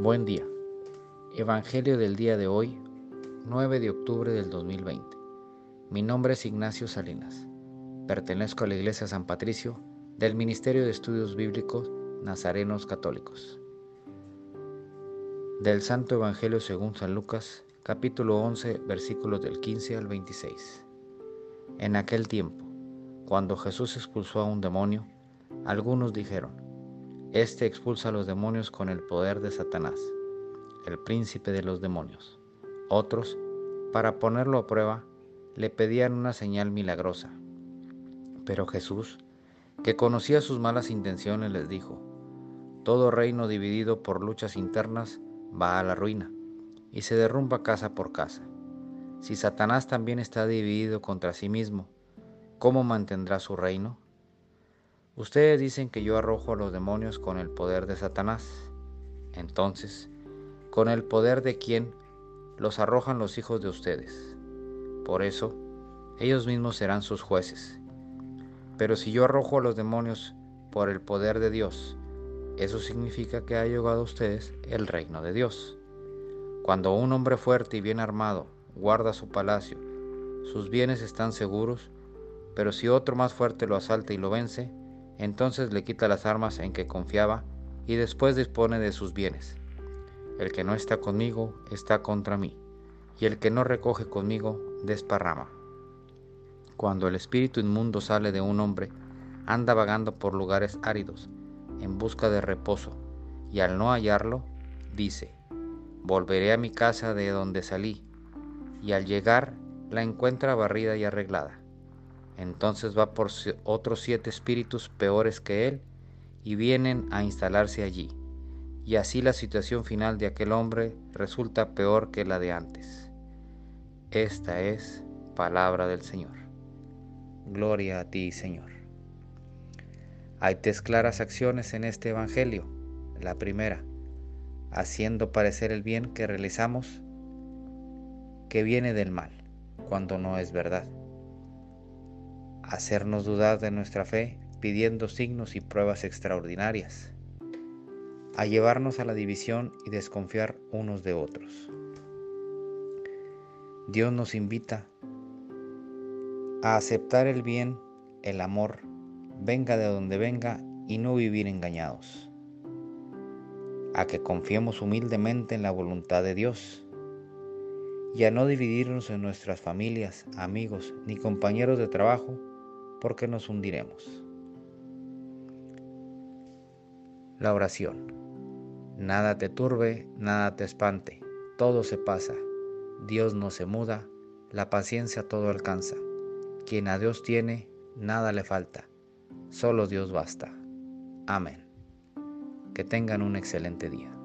Buen día. Evangelio del día de hoy, 9 de octubre del 2020. Mi nombre es Ignacio Salinas. Pertenezco a la Iglesia San Patricio del Ministerio de Estudios Bíblicos Nazarenos Católicos. Del Santo Evangelio según San Lucas, capítulo 11, versículos del 15 al 26. En aquel tiempo, cuando Jesús expulsó a un demonio, algunos dijeron, este expulsa a los demonios con el poder de Satanás, el príncipe de los demonios. Otros, para ponerlo a prueba, le pedían una señal milagrosa. Pero Jesús, que conocía sus malas intenciones, les dijo, Todo reino dividido por luchas internas va a la ruina y se derrumba casa por casa. Si Satanás también está dividido contra sí mismo, ¿cómo mantendrá su reino? Ustedes dicen que yo arrojo a los demonios con el poder de Satanás. Entonces, ¿con el poder de quién los arrojan los hijos de ustedes? Por eso, ellos mismos serán sus jueces. Pero si yo arrojo a los demonios por el poder de Dios, eso significa que ha llegado a ustedes el reino de Dios. Cuando un hombre fuerte y bien armado guarda su palacio, sus bienes están seguros, pero si otro más fuerte lo asalta y lo vence, entonces le quita las armas en que confiaba y después dispone de sus bienes. El que no está conmigo está contra mí, y el que no recoge conmigo desparrama. Cuando el espíritu inmundo sale de un hombre, anda vagando por lugares áridos, en busca de reposo, y al no hallarlo, dice, volveré a mi casa de donde salí, y al llegar la encuentra barrida y arreglada entonces va por otros siete espíritus peores que él y vienen a instalarse allí. Y así la situación final de aquel hombre resulta peor que la de antes. Esta es palabra del Señor. Gloria a ti, Señor. Hay tres claras acciones en este Evangelio. La primera, haciendo parecer el bien que realizamos que viene del mal, cuando no es verdad hacernos dudar de nuestra fe pidiendo signos y pruebas extraordinarias, a llevarnos a la división y desconfiar unos de otros. Dios nos invita a aceptar el bien, el amor, venga de donde venga y no vivir engañados, a que confiemos humildemente en la voluntad de Dios y a no dividirnos en nuestras familias, amigos ni compañeros de trabajo porque nos hundiremos. La oración. Nada te turbe, nada te espante, todo se pasa, Dios no se muda, la paciencia todo alcanza. Quien a Dios tiene, nada le falta, solo Dios basta. Amén. Que tengan un excelente día.